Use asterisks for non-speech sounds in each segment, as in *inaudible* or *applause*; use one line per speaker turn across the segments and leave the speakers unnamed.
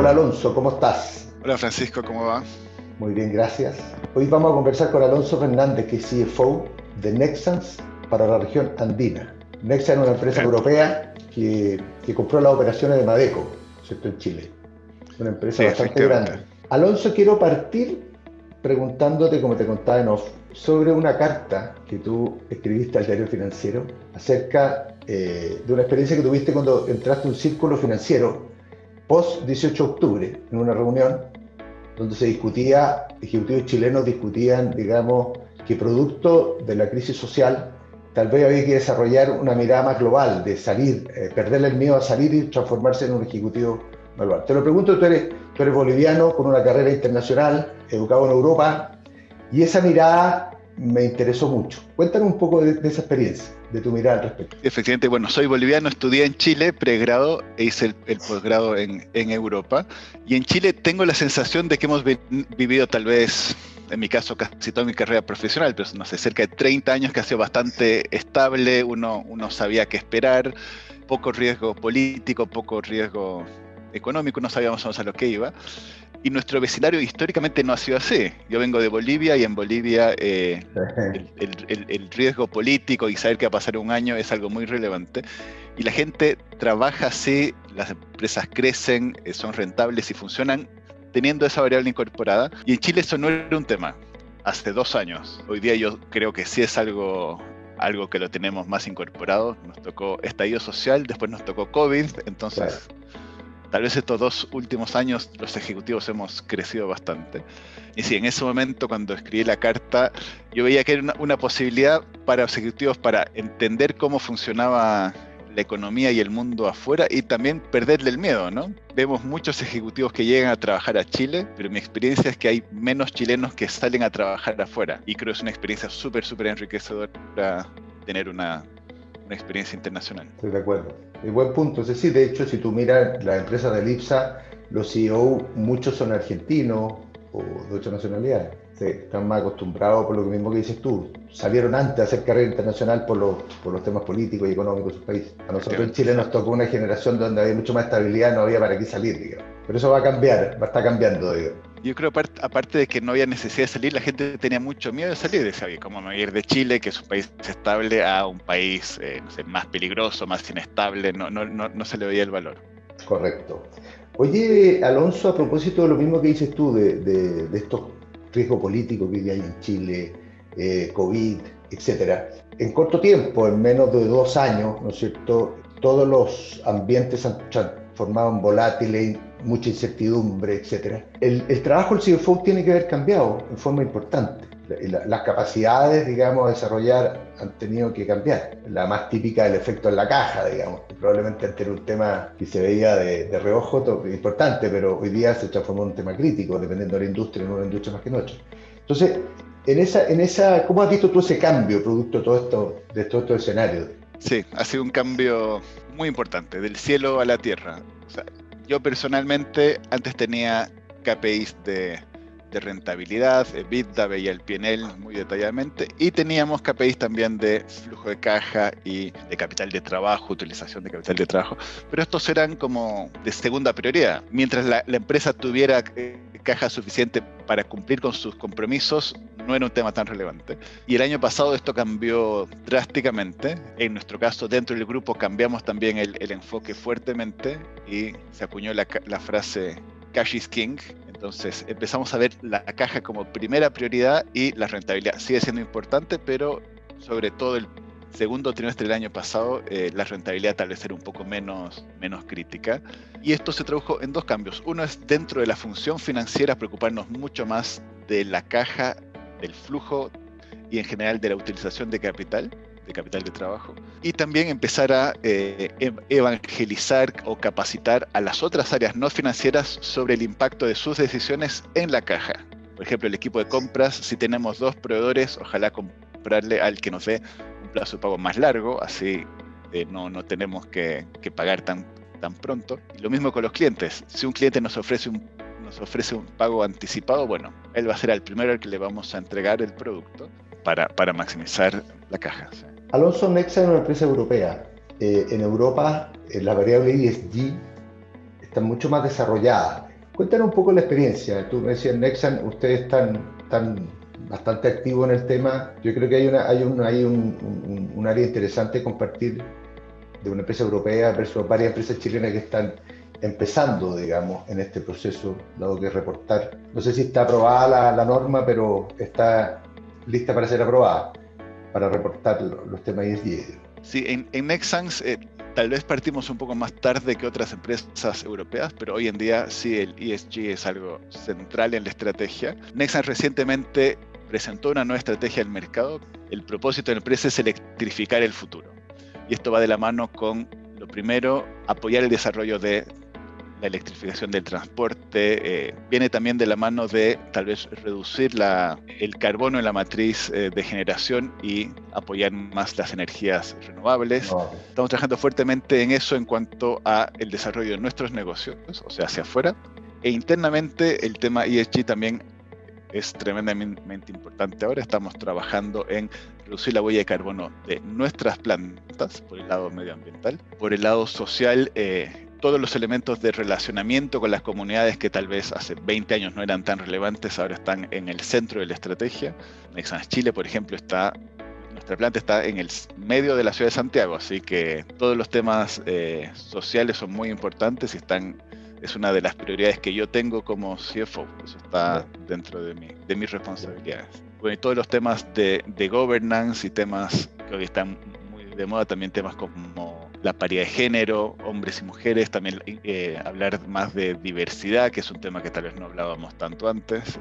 Hola Alonso, ¿cómo estás?
Hola Francisco, ¿cómo va?
Muy bien, gracias. Hoy vamos a conversar con Alonso Fernández, que es CFO de Nexans para la región andina. Nexans es una empresa europea que, compró las operaciones de Madeco, ¿cierto? En Chile. Una empresa bastante grande. Alonso, quiero partir preguntándote, como te contaba en off, sobre una carta que tú escribiste al diario financiero acerca eh, de una experiencia que tuviste cuando entraste a un círculo financiero post 18 de octubre, en una reunión donde se discutía, ejecutivos chilenos discutían, digamos, que producto de la crisis social, tal vez había que desarrollar una mirada más global, de salir, eh, perderle el miedo a salir y transformarse en un ejecutivo global. Te lo pregunto, tú eres, tú eres boliviano con una carrera internacional, educado en Europa, y esa mirada me interesó mucho. Cuéntame un poco de, esa experiencia, de tu mirada al respecto.
Efectivamente, bueno, soy boliviano, estudié en Chile, pregrado, e hice el, posgrado en, Europa. Y en Chile tengo la sensación de que hemos vivido tal vez, en mi caso, casi toda mi carrera profesional, pero no sé, cerca de 30 años que ha sido bastante estable, uno, uno sabía qué esperar, poco riesgo político, poco riesgo económico, no sabíamos a lo que iba. Y nuestro vecindario históricamente no ha sido así. Yo vengo de Bolivia y en Bolivia eh, el, *laughs* riesgo político y saber qué va a pasar un año es algo muy relevante. Y la gente trabaja así, las empresas crecen, eh, son rentables y funcionan teniendo esa variable incorporada. Y en Chile eso no era un tema hace dos años. Hoy día yo creo que sí es algo algo que lo tenemos más incorporado. Nos tocó estallido social, después nos tocó COVID, entonces tal vez estos dos últimos años los ejecutivos hemos crecido bastante. Y sí, en ese momento cuando escribí la carta, yo veía que era una, posibilidad para los ejecutivos para entender cómo funcionaba la economía y el mundo afuera y también perderle el miedo, ¿no? Vemos muchos ejecutivos que llegan a trabajar a Chile, pero mi experiencia es que hay menos chilenos que salen a trabajar afuera y creo que es una experiencia súper, súper enriquecedora tener una, una experiencia internacional.
Estoy de acuerdo. Y buen punto. Es decir, de hecho, si tú miras la empresa de Lipsa, los CEO, muchos son argentinos o de otra nacionalidad. están más acostumbrados por lo mismo que dices tú. Salieron antes a hacer carrera internacional por los, por los temas políticos y económicos de sus países. A nosotros en Chile nos tocó una generación donde había mucho más estabilidad, no había para qué salir, digamos. Pero eso va a cambiar, va a estar cambiando, digamos.
Yo creo, aparte de que no había necesidad de salir, la gente tenía mucho miedo de salir. Decía, ¿cómo me voy a ir de Chile, que es un país estable, a un país eh, más peligroso, más inestable? No, no, no, no, se le veía el valor.
Correcto. Oye, Alonso, a propósito de lo mismo que dices tú, de, de, estos riesgos políticos que hay en Chile, eh, COVID, etcétera, en corto tiempo, en menos de dos años, ¿no es cierto?, todos los ambientes han transformado en volátiles, mucha incertidumbre, etc. El, trabajo del CFO tiene que haber cambiado en forma importante. las capacidades, digamos, a desarrollar han tenido que cambiar. La más típica del efecto en la caja, digamos. Probablemente antes era un tema que se veía de, reojo importante, pero hoy día se transformó en un tema crítico, dependiendo de la industria, en una industria más que en otra. Entonces, en esa, en esa, ¿cómo has visto tú ese cambio producto de todo esto, de todo estos escenarios?
Sí, ha sido un cambio muy importante, del cielo a la tierra. O sea, yo personalmente antes tenía KPIs de, rentabilidad, EBITDA, veía el PNL muy detalladamente y teníamos KPIs también de flujo de caja y de capital de trabajo, utilización de capital de trabajo, pero estos eran como de segunda prioridad. Mientras la, la empresa tuviera eh, caja suficiente para cumplir con sus compromisos, no era un tema tan relevante. Y el año pasado esto cambió drásticamente. En nuestro caso, dentro del grupo cambiamos también el, enfoque fuertemente y se acuñó la, la frase Cash is King. Entonces empezamos a ver la caja como primera prioridad y la rentabilidad sigue siendo importante, pero sobre todo el segundo trimestre del año pasado, eh, la rentabilidad tal vez era un poco menos, menos crítica. Y esto se tradujo en dos cambios. Uno es dentro de la función financiera preocuparnos mucho más de la caja, del flujo y en general de la utilización de capital de capital de trabajo y también empezar a eh, evangelizar o capacitar a las otras áreas no financieras sobre el impacto de sus decisiones en la caja. Por ejemplo, el equipo de compras, si tenemos dos proveedores, ojalá comprarle al que nos dé plazo de pago más largo, así eh, no, no, tenemos que, que, pagar tan, tan pronto. Y lo mismo con los clientes. Si un cliente nos ofrece un, nos ofrece un pago anticipado, bueno, él va a ser el primero al que le vamos a entregar el producto para, para maximizar la caja.
Alonso Nexa es una empresa europea. Eh, en Europa, eh, la variable ESG está mucho más desarrollada. Cuéntanos un poco la experiencia. Tú me decías, Nexan, ustedes están, bastante activos en el tema. Yo creo que hay, una, hay, un, área interesante compartir de una empresa europea versus varias empresas chilenas que están empezando, digamos, en este proceso, dado que reportar. No sé si está aprobada la, norma, pero está lista para ser aprobada, para reportar los, temas ESG.
Sí, en, en Nexans eh, tal vez partimos un poco más tarde que otras empresas europeas, pero hoy en día sí el ESG es algo central en la estrategia. Nexans recientemente presentó una nueva estrategia al mercado. El propósito de la empresa es electrificar el futuro. Y esto va de la mano con, lo primero, apoyar el desarrollo de la electrificación del transporte, eh, viene también de la mano de tal vez reducir la, el carbono en la matriz eh, de generación y apoyar más las energías renovables. Estamos trabajando fuertemente en eso en cuanto a el desarrollo de nuestros negocios, o sea, hacia afuera. E internamente el tema ESG también es tremendamente importante. Ahora estamos trabajando en reducir la huella de carbono de nuestras plantas por el lado medioambiental. Por el lado social, eh, todos los elementos de relacionamiento con las comunidades que tal vez hace 20 años no eran tan relevantes, ahora están en el centro de la estrategia. Nexans Chile, por ejemplo, está nuestra planta está en el medio de la ciudad de Santiago, así que todos los temas eh, sociales son muy importantes y están es una de las prioridades que yo tengo como CFO, eso está dentro de, mi, de mis responsabilidades. Bueno, y todos los temas de, de governance y temas que hoy están muy de moda, también temas como la paridad de género, hombres y mujeres, también eh, hablar más de diversidad, que es un tema que tal vez no hablábamos tanto antes. Eh,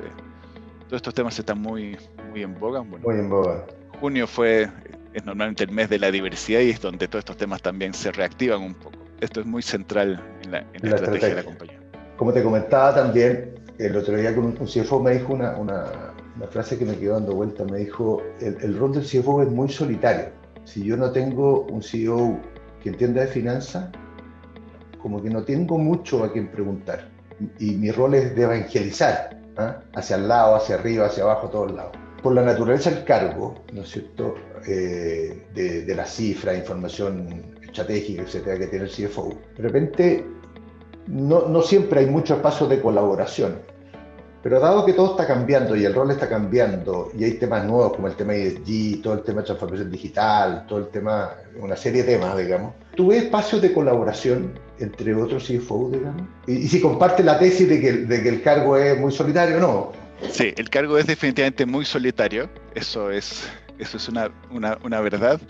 todos estos temas están muy, muy en boga.
muy en boga.
Junio fue, es normalmente el mes de la diversidad y es donde todos estos temas también se reactivan un poco. Esto es muy central en la, estrategia, de la compañía.
Como te comentaba también, el otro día con un, CFO me dijo una, una, una, frase que me quedó dando vuelta, me dijo, el, el rol del CFO es muy solitario. Si yo no tengo un CEO que entienda de finanzas, como que no tengo mucho a quien preguntar. Y mi rol es de evangelizar, ¿ah? hacia el lado, hacia arriba, hacia abajo, todos lados. Por la naturaleza del cargo, ¿no es cierto?, eh, de, de la cifra, información estratégica, etcétera, que tiene el CFO, de repente no, no siempre hay mucho espacio de colaboración. Pero dado que todo está cambiando y el rol está cambiando y hay temas nuevos como el tema ESG, todo el tema de transformación digital, todo el tema, una serie de temas, digamos, ¿tú ves espacios de colaboración entre otros CFO, digamos? Y, si comparte la tesis de que, de que el cargo es muy solitario, ¿no?
Sí, el cargo es definitivamente muy solitario, eso es, eso es una, una, una verdad.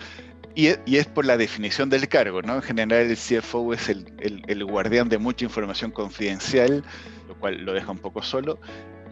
Y, es por la definición del cargo, ¿no? En general el CFO es el, guardián de mucha información confidencial, lo cual lo deja un poco solo.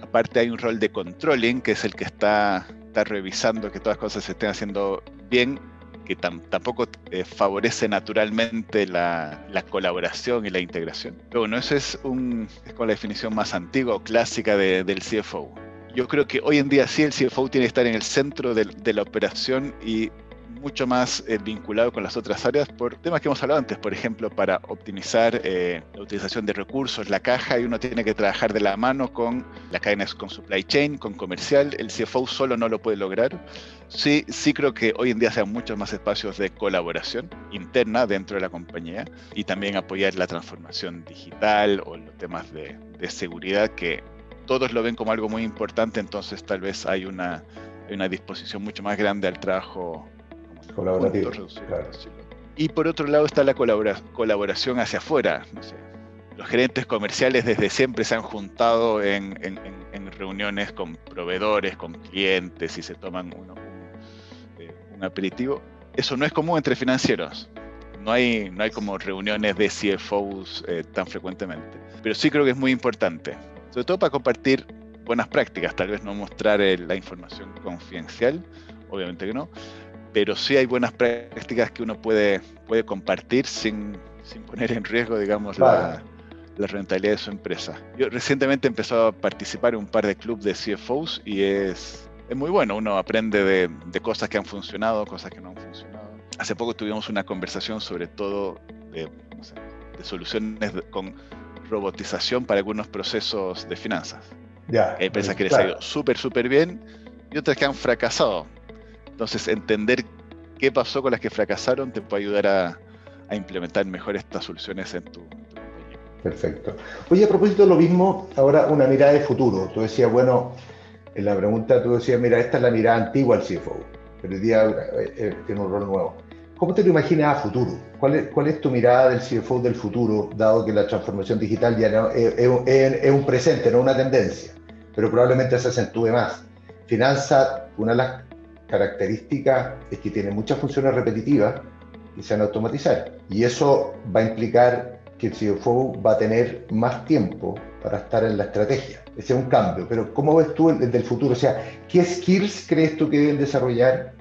Aparte hay un rol de controlling, que es el que está, revisando que todas las cosas se estén haciendo bien, que tampoco eh, favorece naturalmente la, la, colaboración y la integración. Pero bueno, esa es, un, como la definición más antigua o clásica de, del CFO. Yo creo que hoy en día sí el CFO tiene que estar en el centro de, de la operación y mucho más eh, vinculado con las otras áreas por temas que hemos hablado antes, por ejemplo, para optimizar eh, la utilización de recursos, la caja, y uno tiene que trabajar de la mano con las cadenas, con supply chain, con comercial. El CFO solo no lo puede lograr. Sí, sí creo que hoy en día se muchos más espacios de colaboración interna dentro de la compañía y también apoyar la transformación digital o los temas de, de seguridad que todos lo ven como algo muy importante, entonces tal vez hay una, una disposición mucho más grande al trabajo
colaborativo.
Y por otro lado está la colaboración hacia afuera. los gerentes comerciales desde siempre se han juntado en, reuniones con proveedores, con clientes y se toman uno, eh, un, aperitivo. Eso no es común entre financieros. No hay, no hay como reuniones de CFOs eh, tan frecuentemente. Pero sí creo que es muy importante. Sobre todo para compartir buenas prácticas. Tal vez no mostrar eh, la información confidencial, obviamente que no, pero sí hay buenas prácticas que uno puede, puede compartir sin, sin poner en riesgo, digamos, la, la, rentabilidad de su empresa. Yo recientemente he empezado a participar en un par de clubes de CFOs y es, es muy bueno, uno aprende de, de, cosas que han funcionado, cosas que no han funcionado. Hace poco tuvimos una conversación sobre todo de, no sé, de soluciones con robotización para algunos procesos de finanzas.
Ya,
hay empresas que les ha ido súper, súper bien y otras que han fracasado entonces, entender qué pasó con las que fracasaron te puede ayudar a, implementar mejor estas soluciones en tu, compañía.
Perfecto. Oye, a propósito de lo mismo, ahora una mirada de futuro. Tú decías, bueno, en la pregunta tú decías, mira, esta es la mirada antigua al CFO, pero hoy día eh, eh, tiene un rol nuevo. ¿Cómo te lo imaginas a futuro? ¿Cuál es, ¿Cuál es, tu mirada del CFO del futuro, dado que la transformación digital ya no, es, es, un presente, no una tendencia, pero probablemente se acentúe más? Finanza, una de las características es que tiene muchas funciones repetitivas y se van a automatizar. Y eso va a implicar que el CFO va a tener más tiempo para estar en la estrategia. Ese es un cambio. Pero ¿cómo ves tú desde el futuro? O sea, ¿qué skills crees tú que deben desarrollar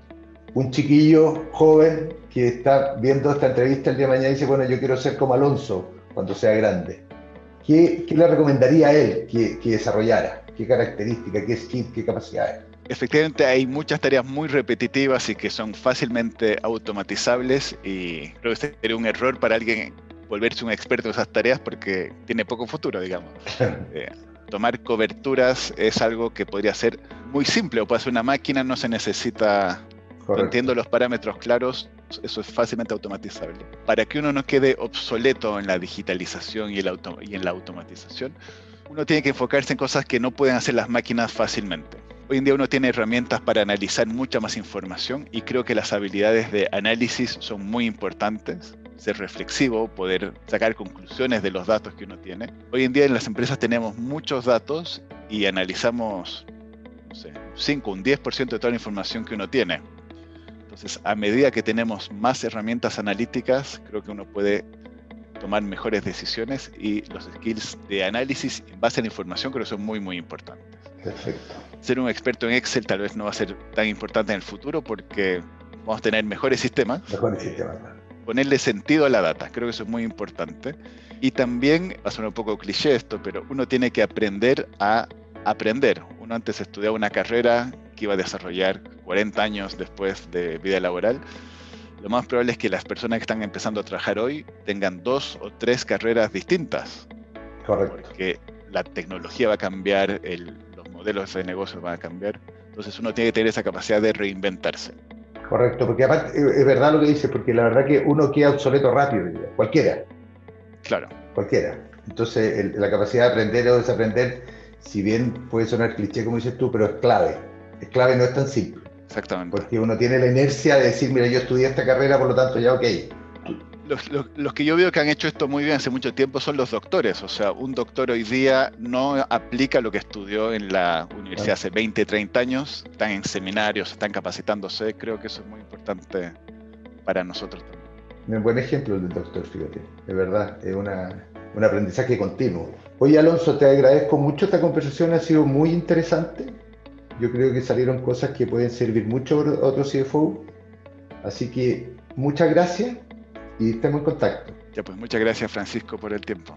un chiquillo joven que está viendo esta entrevista el día de mañana y dice, bueno, yo quiero ser como Alonso cuando sea grande? ¿Qué, qué le recomendaría a él que, que desarrollara? ¿Qué características, qué skills, qué capacidades?
Efectivamente hay muchas tareas muy repetitivas y que son fácilmente automatizables y creo que sería un error para alguien volverse un experto en esas tareas porque tiene poco futuro, digamos. *laughs* Eh, tomar coberturas es algo que podría ser muy simple o para hacer una máquina no se necesita, entiendo los parámetros claros, eso es fácilmente automatizable. Para que uno no quede obsoleto en la digitalización y, el auto y en la automatización, uno tiene que enfocarse en cosas que no pueden hacer las máquinas fácilmente. Hoy en día uno tiene herramientas para analizar mucha más información y creo que las habilidades de análisis son muy importantes ser reflexivo, poder sacar conclusiones de los datos que uno tiene. Hoy en día en las empresas tenemos muchos datos y analizamos, no sé, 5, un 10% de toda la información que uno tiene. Entonces, a medida que tenemos más herramientas analíticas, creo que uno puede tomar mejores decisiones y los skills de análisis en base a la información creo que son muy, muy importantes.
Perfecto.
Ser un experto en Excel tal vez no va a ser tan importante en el futuro porque vamos a tener mejores sistemas.
Mejores sistemas,
ponerle sentido a la data. Creo que eso es muy importante. Y también, va a sonar un poco cliché esto, pero uno tiene que aprender a aprender. Uno antes estudiaba una carrera que iba a desarrollar 40 años después de vida laboral. Lo más probable es que las personas que están empezando a trabajar hoy tengan dos o tres carreras distintas.
Correcto.
Porque la tecnología va a cambiar, los modelos de negocio van a cambiar. Entonces uno tiene que tener esa capacidad de reinventarse.
Correcto, porque aparte es verdad lo que dice, porque la verdad que uno queda obsoleto rápido, cualquiera.
Claro.
Cualquiera. Entonces, la capacidad de aprender o desaprender, si bien puede sonar cliché como dices tú, pero es clave. Es clave, no es tan simple.
Exactamente.
Porque uno tiene la inercia de decir, mira, yo estudié esta carrera, por lo tanto ya, ok,
los, que yo veo que han hecho esto muy bien hace mucho tiempo son los doctores. O sea, un doctor hoy día no aplica lo que estudió en la universidad hace 20, 30 años. Están en seminarios, están capacitándose. Creo que eso es muy importante para nosotros también.
Un buen ejemplo del doctor, fíjate. De verdad, es una, un aprendizaje continuo. Oye, Alonso, te agradezco mucho. Esta conversación ha sido muy interesante. Yo creo que salieron cosas que pueden servir mucho a otros CFO. Así que muchas gracias y estemos en contacto.
Ya pues muchas gracias Francisco por el tiempo.